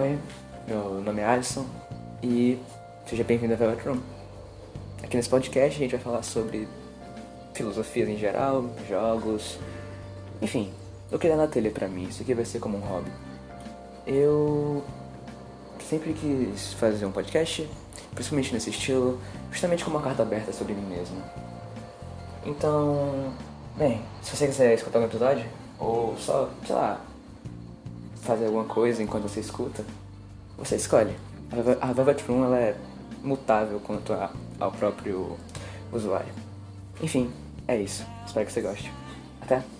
Oi, meu nome é Alisson e seja bem-vindo ao Velvet Room. Aqui nesse podcast a gente vai falar sobre filosofias em geral, jogos, enfim, o que dá na telha pra mim. Isso aqui vai ser como um hobby. Eu sempre quis fazer um podcast, principalmente nesse estilo, justamente com uma carta aberta sobre mim mesmo. Então, bem, se você quiser escutar um episódio, ou só, sei lá, fazer alguma coisa enquanto você escuta, você escolhe. A Velvet Room ela é mutável quanto a, ao próprio usuário. Enfim, é isso. Espero que você goste. Até!